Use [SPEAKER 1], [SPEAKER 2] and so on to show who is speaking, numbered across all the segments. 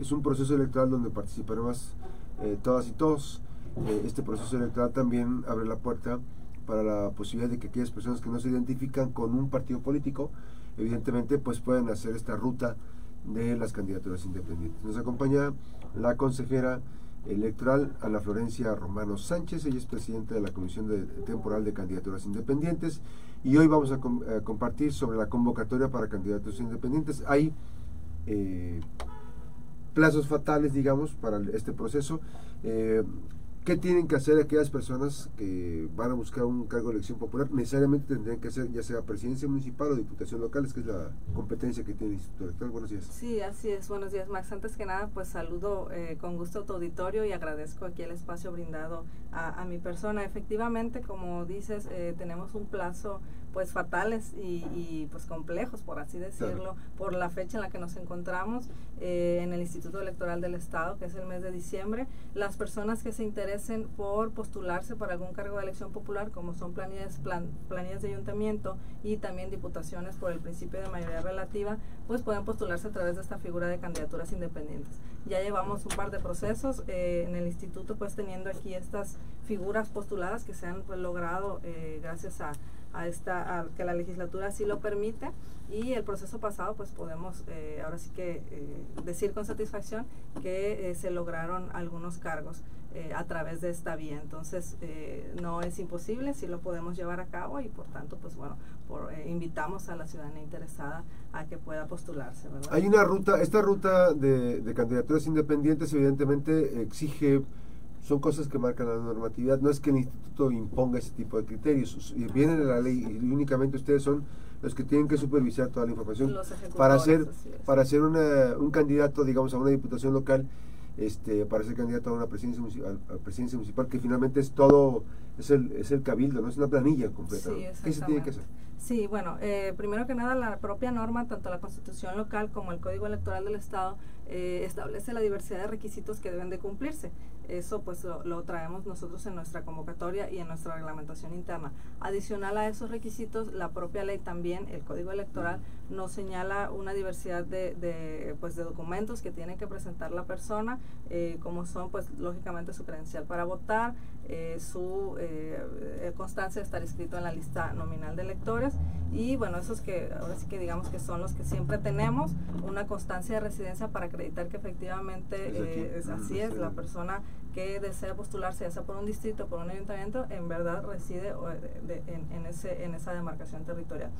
[SPEAKER 1] es un proceso electoral donde participaremos eh, todas y todos. Eh, este proceso electoral también abre la puerta para la posibilidad de que aquellas personas que no se identifican con un partido político, evidentemente, pues pueden hacer esta ruta de las candidaturas independientes. Nos acompaña la consejera electoral Ana Florencia Romano Sánchez, ella es presidenta de la Comisión Temporal de Candidaturas Independientes y hoy vamos a, compartir sobre la convocatoria para candidatos independientes. Hay eh, plazos fatales, digamos, para este proceso. Eh, ¿Qué tienen que hacer aquellas personas que van a buscar un cargo de elección popular? Necesariamente tendrían que hacer ya sea presidencia municipal o diputación local, que es la competencia que tiene el Instituto Electoral. Buenos días.
[SPEAKER 2] Sí, así es. Buenos días, Max. Antes que nada, pues saludo eh, con gusto a tu auditorio y agradezco aquí el espacio brindado a, mi persona. Efectivamente, como dices, eh, tenemos un plazo pues fatales y, pues complejos, por así decirlo, por la fecha en la que nos encontramos eh, en el Instituto Electoral del Estado, que es el mes de diciembre. Las personas que se interesen por postularse para algún cargo de elección popular, como son planillas, planillas de ayuntamiento y también diputaciones por el principio de mayoría relativa, pues pueden postularse a través de esta figura de candidaturas independientes. Ya llevamos un par de procesos eh, en el instituto, pues teniendo aquí estas figuras postuladas que se han pues, logrado eh, gracias a a esta que la legislatura sí lo permite y el proceso pasado pues podemos eh, ahora sí que eh, decir con satisfacción que eh, se lograron algunos cargos a través de esta vía. Entonces no es imposible sí lo podemos llevar a cabo y por tanto pues bueno por, invitamos a la ciudadanía interesada a que pueda postularse
[SPEAKER 1] hay una ruta esta ruta de, de candidaturas independientes evidentemente exige son cosas que marcan la normatividad. No es que el instituto imponga ese tipo de criterios. Vienen de la ley y únicamente ustedes son los que tienen que supervisar toda la información para hacer para ser un candidato, digamos, a una diputación local, este, para ser candidato a una presidencia municipal, a presidencia municipal que finalmente es todo, es el, es el cabildo, no es una planilla completa. ¿Qué se tiene que hacer?
[SPEAKER 2] Sí, bueno, eh, primero que nada la propia norma, tanto la constitución local como el código electoral del Estado, eh, establece la diversidad de requisitos que deben de cumplirse. Eso pues lo, traemos nosotros en nuestra convocatoria y en nuestra reglamentación interna. Adicional a esos requisitos, la propia ley también, el código electoral, nos señala una diversidad de, pues, de documentos que tiene que presentar la persona, eh, como son pues lógicamente su credencial para votar, eh, su eh, constancia de estar inscrito en la lista nominal de electores. Y bueno, esos que ahora sí que digamos que son los que siempre tenemos, una constancia de residencia para acreditar que efectivamente es así es, la persona que desea postularse, ya sea por un distrito, por un ayuntamiento, en verdad reside en, ese, en esa demarcación territorial.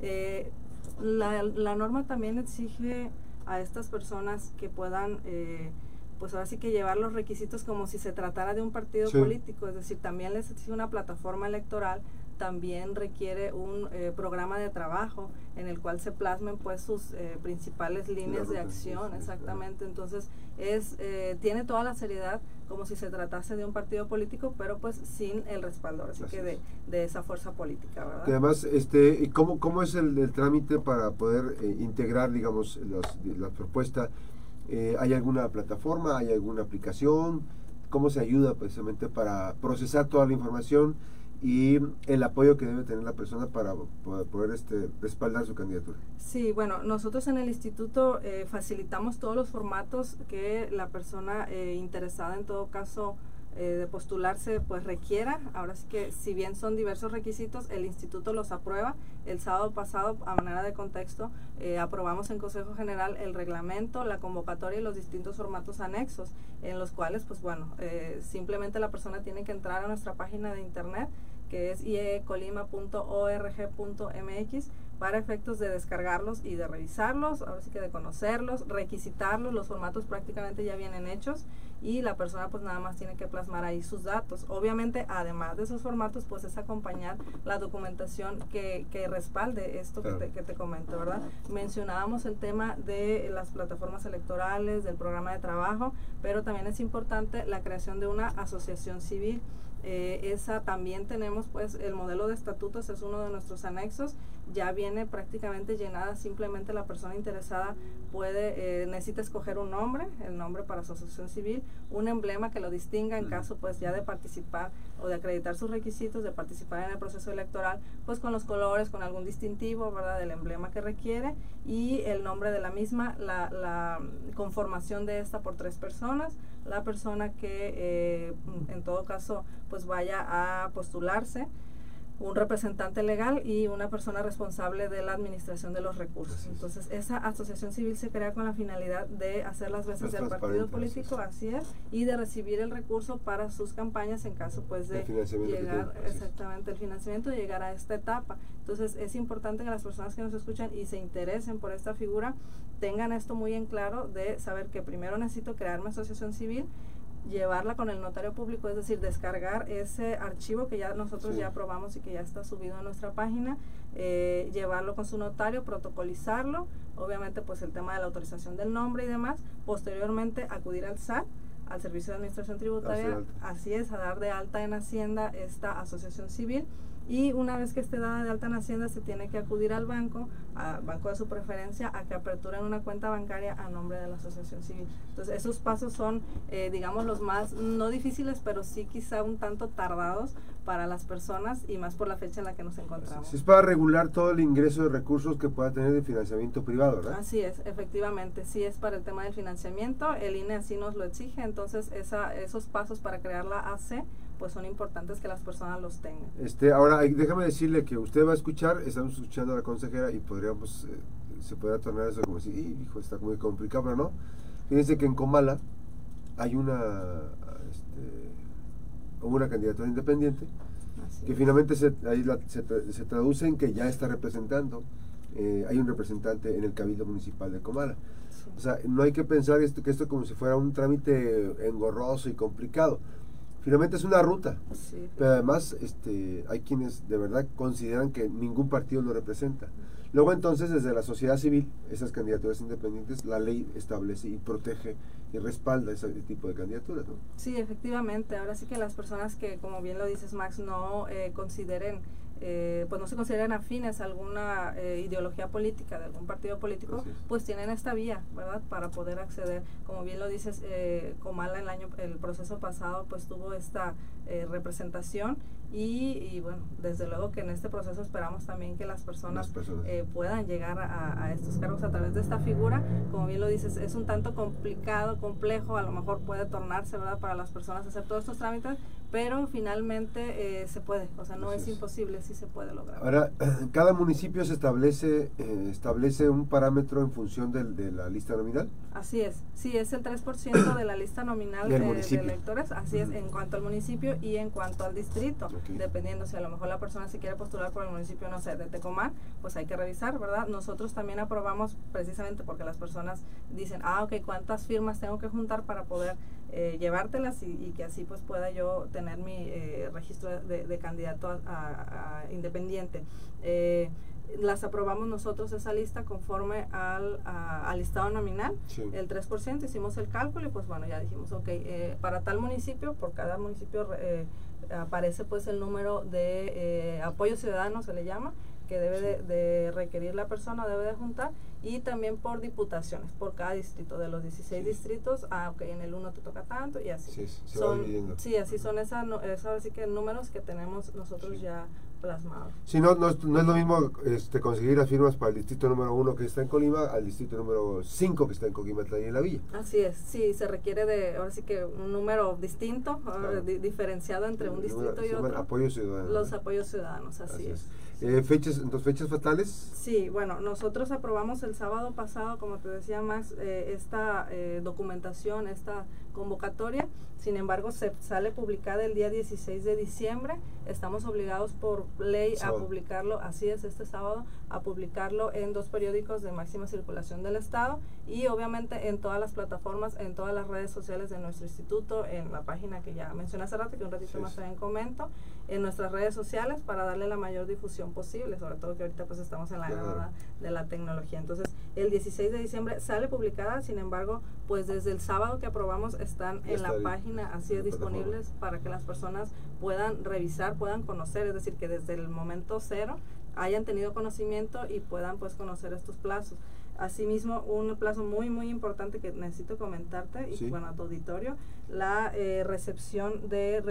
[SPEAKER 2] Eh, la, la, norma también exige a estas personas que puedan, eh, pues ahora sí que llevar los requisitos como si se tratara de un partido político, es decir, también les exige una plataforma electoral también requiere un eh, programa de trabajo en el cual se plasmen pues sus eh, principales líneas de acción exactamente. Entonces es eh, tiene toda la seriedad como si se tratase de un partido político pero pues sin el respaldo así, que de, de, esa fuerza política ¿verdad?
[SPEAKER 1] además este cómo cómo es el, trámite para poder integrar digamos la propuesta hay alguna plataforma hay alguna aplicación cómo se ayuda precisamente para procesar toda la información y el apoyo que debe tener la persona para poder, este, respaldar su candidatura.
[SPEAKER 2] Sí, bueno, nosotros en el instituto eh, facilitamos todos los formatos que la persona eh, interesada en todo caso eh, de postularse pues requiera. Ahora sí que si bien son diversos requisitos, el instituto los aprueba. El sábado pasado, a manera de contexto, aprobamos en Consejo General el reglamento, la convocatoria y los distintos formatos anexos, en los cuales pues bueno, simplemente la persona tiene que entrar a nuestra página de internet que es iecolima.org.mx para efectos de descargarlos y de revisarlos, ahora sí que de conocerlos, requisitarlos, los formatos prácticamente ya vienen hechos y la persona pues nada más tiene que plasmar ahí sus datos. Obviamente, además de esos formatos, pues es acompañar la documentación que, que respalde esto que, te, que te comento, ¿verdad? Mencionábamos el tema de las plataformas electorales, del programa de trabajo, pero también es importante la creación de una asociación civil. Eh, esa también tenemos pues el modelo de estatutos es uno de nuestros anexos. Ya viene prácticamente llenada, simplemente la persona interesada puede, eh, necesita escoger un nombre, el nombre para su asociación civil, un emblema que lo distinga en caso pues ya de participar o de acreditar sus requisitos, de participar en el proceso electoral, pues con los colores, con algún distintivo, ¿verdad? Del emblema que requiere y el nombre de la misma, la, la conformación de esta por tres personas, la persona que eh, en todo caso pues vaya a postularse, un representante legal y una persona responsable de la administración de los recursos. Entonces, esa asociación civil se crea con la finalidad de hacer las veces del partido político, así es, y de recibir el recurso para sus campañas en caso pues de llegar exactamente el financiamiento y llegar a esta etapa. Entonces, es importante que las personas que nos escuchan y se interesen por esta figura tengan esto muy en claro de saber que primero necesito crear mi asociación civil llevarla con el notario público, es decir, descargar ese archivo que ya nosotros ya aprobamos y que ya está subido a nuestra página, eh, llevarlo con su notario, protocolizarlo, obviamente pues el tema de la autorización del nombre y demás, posteriormente acudir al SAT, al Servicio de Administración Tributaria, así es, a dar de alta en Hacienda esta asociación civil y una vez que esté dada de alta en Hacienda se tiene que acudir al banco, al banco de su preferencia, a que aperturen una cuenta bancaria a nombre de la asociación civil. Entonces esos pasos son, eh, digamos, los más, no difíciles, pero sí quizá un tanto tardados para las personas y más por la fecha en la que nos encontramos.
[SPEAKER 1] Es para regular todo el ingreso de recursos que pueda tener de financiamiento privado, ¿verdad?
[SPEAKER 2] Así es, efectivamente, sí es para el tema del financiamiento, el INE así nos lo exige, entonces esa, esos pasos para crear la AC pues son importantes que las personas los tengan.
[SPEAKER 1] Este, ahora, déjame decirle que usted va a escuchar, estamos escuchando a la consejera y podríamos, eh, se podría tornar eso como si, hijo, está muy complicado, pero no. Fíjense que en Comala hay una, este, una candidatura independiente que finalmente se, ahí se, traduce en que ya está representando. Eh, hay un representante en el Cabildo Municipal de Comala. O sea, no hay que pensar esto, que esto como si fuera un trámite engorroso y complicado finalmente es una ruta. Pero además este, hay quienes de verdad consideran que ningún partido lo representa. Luego entonces desde la sociedad civil, esas candidaturas independientes, la ley establece y protege y respalda ese tipo de candidaturas. ¿no?
[SPEAKER 2] Sí, efectivamente. Ahora sí que las personas que, como bien lo dices Max, no eh, consideren eh, pues no se consideran afines a alguna eh, ideología política de algún partido político, pues tienen esta vía, ¿verdad? Para poder acceder. Como bien lo dices, eh, Comala el año, el proceso pasado, pues tuvo esta eh, representación y, bueno, desde luego que en este proceso esperamos también que las personas, puedan llegar a, a, estos cargos a través de esta figura. Como bien lo dices, es un tanto complicado, complejo, a lo mejor puede tornarse, ¿verdad? Para las personas hacer todos estos trámites, pero finalmente eh, se puede, o sea, no es, imposible, sí se puede lograr.
[SPEAKER 1] Ahora, cada municipio se establece eh, establece un parámetro en función del, de la lista nominal.
[SPEAKER 2] Así es, sí, es el 3% de la lista nominal de, electores, así es, en cuanto al municipio y en cuanto al distrito, dependiendo si a lo mejor la persona se quiere postular por el municipio, no sé, de Tecomán, pues hay que revisar, ¿verdad? Nosotros también aprobamos precisamente porque las personas dicen, ah, ok, ¿cuántas firmas tengo que juntar para poder eh, llevártelas y, que así pues pueda yo tener mi eh, registro de, candidato a, independiente. Eh, las aprobamos nosotros esa lista conforme al, al listado nominal, el 3%, hicimos el cálculo y pues bueno, ya dijimos, ok, para tal municipio, por cada municipio aparece pues el número de apoyo ciudadano, se le llama, que debe de, requerir la persona, debe de juntar, y también por diputaciones, por cada distrito. De los 16 distritos, ah, ok, en el uno te toca tanto, y así.
[SPEAKER 1] Sí, se
[SPEAKER 2] son, sí así son esas, así que números que tenemos nosotros ya plasmados.
[SPEAKER 1] Sí, no, no, es, lo mismo este, conseguir las firmas para el distrito número uno que está en Colima al distrito número 5 que está en Coquimatlán y en la Villa.
[SPEAKER 2] Así es, sí, se requiere de, ahora sí que un número distinto, ah, diferenciado entre un distrito y otro.
[SPEAKER 1] Apoyos ciudadanos.
[SPEAKER 2] Los apoyos ciudadanos, así, es.
[SPEAKER 1] Eh, fechas, entonces, fechas fatales.
[SPEAKER 2] Sí, bueno, nosotros aprobamos el sábado pasado, como te decía Max, eh, esta eh, documentación, esta convocatoria. Sin embargo, se sale publicada el día 16 de diciembre. Estamos obligados por ley a publicarlo, así es, este sábado, a publicarlo en dos periódicos de máxima circulación del Estado y obviamente en todas las plataformas, en todas las redes sociales de nuestro instituto, en la página que ya mencioné hace rato, que un ratito más también comento, en nuestras redes sociales para darle la mayor difusión posible, sobre todo que ahorita pues estamos en la era de la tecnología. Entonces, el 16 de diciembre sale publicada, sin embargo, pues desde el sábado que aprobamos están en la página así disponibles para que las personas puedan revisar, puedan conocer, es decir, que desde el momento cero hayan tenido conocimiento y puedan pues conocer estos plazos. Asimismo, un plazo muy, muy importante que necesito comentarte, y bueno, a tu auditorio, la eh, recepción de,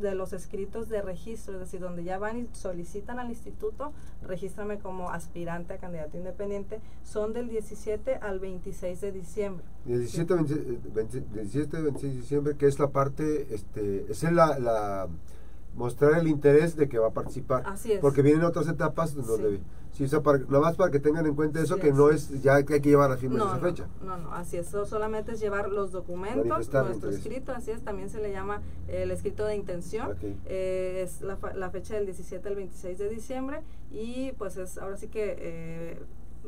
[SPEAKER 2] de los escritos de registro, es decir, donde ya van y solicitan al instituto, regístrame como aspirante a candidato independiente, son del 17 al 26 de diciembre.
[SPEAKER 1] 17, 26 de diciembre, que es la parte, este, es la, la mostrar el interés de que va a participar.
[SPEAKER 2] Así es.
[SPEAKER 1] Porque vienen otras etapas donde... Sí, o para, nada más para que tengan en cuenta eso, que no es ya que hay que llevar a fin esa fecha.
[SPEAKER 2] No, no, así es. solamente es llevar los documentos, nuestro escrito, así es. También se le llama el escrito de intención. Eh, es la, la, fecha del 17 al 26 de diciembre. Y pues es ahora sí que eh,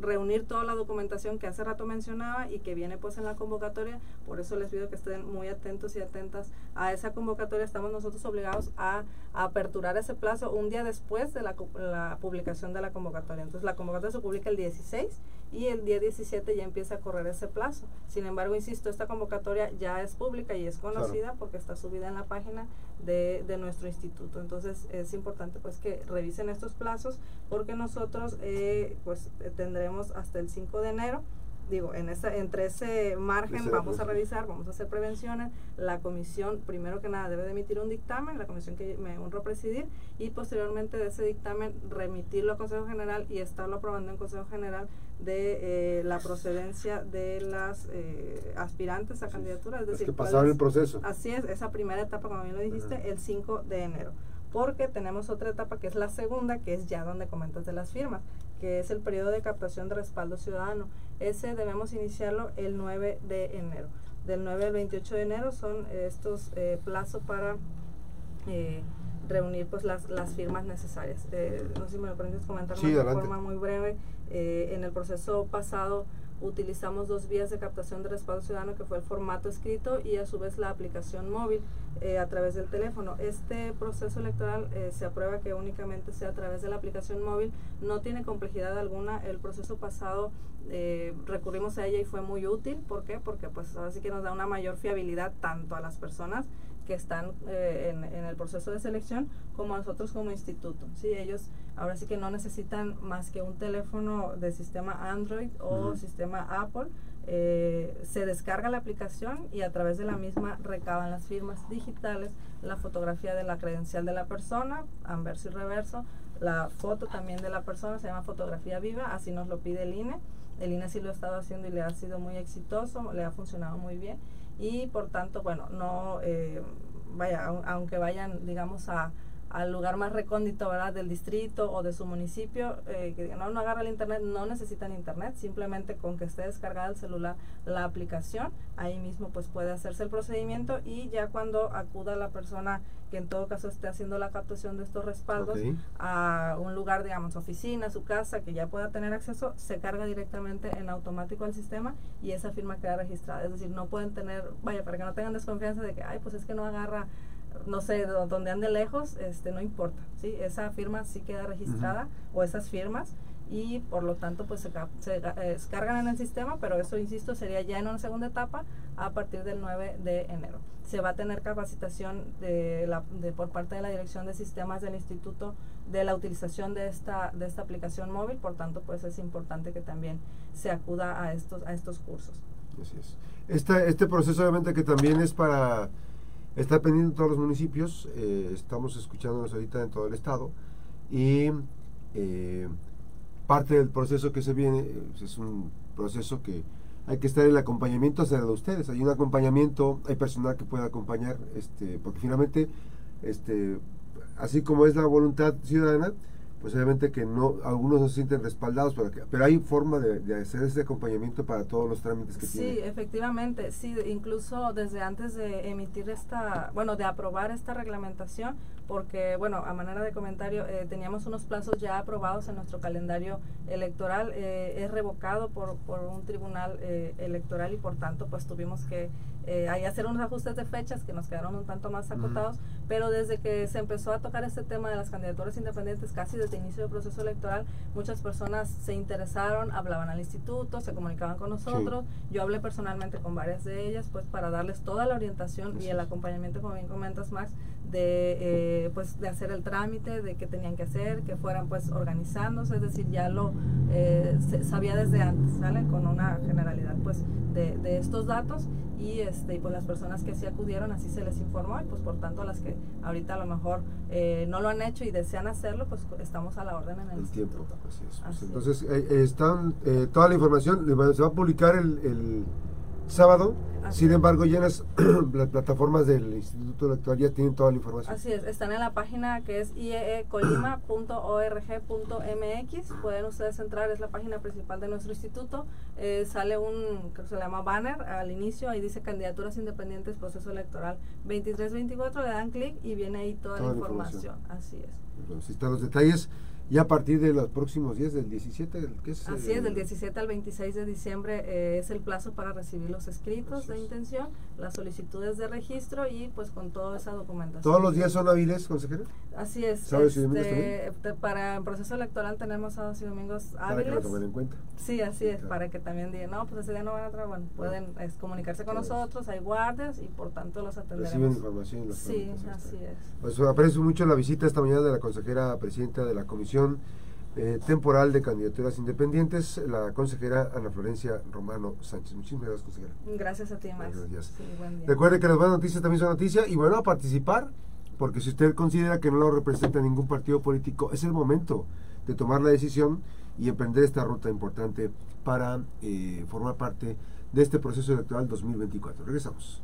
[SPEAKER 2] reunir toda la documentación que hace rato mencionaba y que viene pues en la convocatoria. Por eso les pido que estén muy atentos y atentas a esa convocatoria. Estamos nosotros obligados a, aperturar ese plazo un día después de la, la, publicación de la convocatoria. Entonces la convocatoria se publica el 16 y el día 17 ya empieza a correr ese plazo. Sin embargo, insisto, esta convocatoria ya es pública y es conocida porque está subida en la página de, de, nuestro instituto. Entonces es importante pues que revisen estos plazos porque nosotros eh, pues tendremos hasta el 5 de enero digo, en esa, entre ese margen vamos a revisar, vamos a hacer prevenciones. La comisión, primero que nada, debe de emitir un dictamen, la comisión que me honro presidir, y posteriormente de ese dictamen remitirlo al Consejo General y estarlo aprobando en Consejo General de eh, la procedencia de las eh, aspirantes a candidaturas. Es decir,
[SPEAKER 1] que pasaron el proceso.
[SPEAKER 2] Así es, esa primera etapa, como bien lo dijiste, el 5 de enero porque tenemos otra etapa que es la segunda, que es ya donde comentas de las firmas, que es el periodo de captación de respaldo ciudadano. Ese debemos iniciarlo el 9 de enero. Del 9 al 28 de enero son estos eh, plazos para eh, reunir pues las, las firmas necesarias. Eh, no sé si me lo permites comentar de forma muy breve. Eh, en el proceso pasado utilizamos dos vías de captación de respaldo ciudadano, que fue el formato escrito y a su vez la aplicación móvil eh, a través del teléfono. Este proceso electoral eh, se aprueba que únicamente sea a través de la aplicación móvil, no tiene complejidad alguna. El proceso pasado eh, recurrimos a ella y fue muy útil. ¿Por qué? Porque pues ahora sí que nos da una mayor fiabilidad tanto a las personas que están eh, en, el proceso de selección como nosotros como instituto. ¿sí? Ellos ahora sí que no necesitan más que un teléfono de sistema Android o sistema Apple. Eh, se descarga la aplicación y a través de la misma recaban las firmas digitales, la fotografía de la credencial de la persona, anverso y reverso, la foto también de la persona, se llama fotografía viva, así nos lo pide el INE. El INE sí lo ha estado haciendo y le ha sido muy exitoso, le ha funcionado muy bien y por tanto, bueno, no, eh, vaya, aunque vayan, digamos, a, al lugar más recóndito ¿verdad? del distrito o de su municipio, eh, que no, no agarra el internet, no necesitan internet, simplemente con que esté descargada el celular la aplicación, ahí mismo pues puede hacerse el procedimiento y ya cuando acuda la persona que en todo caso esté haciendo la captación de estos respaldos a un lugar, digamos, oficina, su casa, que ya pueda tener acceso, se carga directamente en automático al sistema y esa firma queda registrada. Es decir, no pueden tener, vaya, para que no tengan desconfianza de que, ay, pues es que no agarra no sé, donde ande lejos, este, no importa, ¿sí? Esa firma sí queda registrada o esas firmas y por lo tanto pues se, se eh, descargan en el sistema, pero eso, insisto, sería ya en una segunda etapa a partir del 9 de enero. Se va a tener capacitación de la, de, por parte de la Dirección de Sistemas del Instituto de la utilización de esta, de esta aplicación móvil, por tanto pues es importante que también se acuda a estos, a estos cursos.
[SPEAKER 1] Así es. Este, este proceso obviamente que también es para Está pendiente en todos los municipios, eh, estamos escuchándonos ahorita en todo el estado y eh, parte del proceso que se viene pues, es un proceso que hay que estar en el acompañamiento hacia de ustedes. Hay un acompañamiento, hay personal que pueda acompañar, este, porque finalmente, este, así como es la voluntad ciudadana, pues obviamente que no algunos no se sienten respaldados pero, pero hay forma de, hacer ese acompañamiento para todos los trámites que
[SPEAKER 2] sí,
[SPEAKER 1] tienen.
[SPEAKER 2] Sí, efectivamente, sí, incluso desde antes de emitir esta, bueno, de aprobar esta reglamentación, porque, bueno, a manera de comentario, eh, teníamos unos plazos ya aprobados en nuestro calendario electoral, eh, es revocado por, por un tribunal eh, electoral y por tanto, pues tuvimos que eh, hacer unos ajustes de fechas que nos quedaron un tanto más acotados, pero desde que se empezó a tocar este tema de las candidaturas independientes, casi desde el inicio del proceso electoral, muchas personas se interesaron, hablaban al instituto, se comunicaban con nosotros, yo hablé personalmente con varias de ellas, pues para darles toda la orientación y el acompañamiento, como bien comentas, Max, de eh, pues de hacer el trámite de qué tenían que hacer que fueran pues organizándose es decir ya lo eh, se sabía desde antes salen con una generalidad pues de, de, estos datos y este y pues las personas que sí acudieron así se les informó y pues por tanto las que ahorita a lo mejor eh, no lo han hecho y desean hacerlo pues estamos a la orden en el,
[SPEAKER 1] el tiempo. así es, pues, entonces están toda la información se va a publicar el, el sábado. Sin embargo, ya las, plataformas del Instituto Electoral ya tienen toda la información.
[SPEAKER 2] Así es, están en la página que es ieecolima.org.mx. Pueden ustedes entrar, es la página principal de nuestro instituto. Eh, sale un, que se llama banner al inicio, ahí dice candidaturas independientes, proceso electoral 23-24, le dan clic y viene ahí toda, la información. Así es.
[SPEAKER 1] Entonces, están los detalles. Y a partir de los próximos días, del 17, ¿qué es?
[SPEAKER 2] Así es, del 17 al 26 de diciembre eh, es el plazo para recibir los escritos de intención, las solicitudes de registro y pues con toda esa documentación.
[SPEAKER 1] ¿Todos los días son hábiles, consejero?
[SPEAKER 2] Así es. ¿Sábados y domingos este, Para el proceso electoral tenemos sábados y domingos hábiles.
[SPEAKER 1] Para que lo tomen en cuenta.
[SPEAKER 2] Sí, así es, para que también digan, no, pues ese día no van a trabajar, bueno, pueden comunicarse con nosotros, hay guardias y por tanto los atenderemos.
[SPEAKER 1] Reciben información. Los
[SPEAKER 2] sí, así es.
[SPEAKER 1] Pues aprecio mucho la visita esta mañana de la consejera presidenta de la comisión eh, temporal de candidaturas independientes, la consejera Ana Florencia Romano Sánchez. Muchísimas gracias, consejera.
[SPEAKER 2] Gracias a ti, Max.
[SPEAKER 1] Recuerde que las buenas noticias también son noticias y bueno, a participar, porque si usted considera que no lo representa ningún partido político, es el momento de tomar la decisión y emprender esta ruta importante para eh, formar parte de este proceso electoral 2024. Regresamos.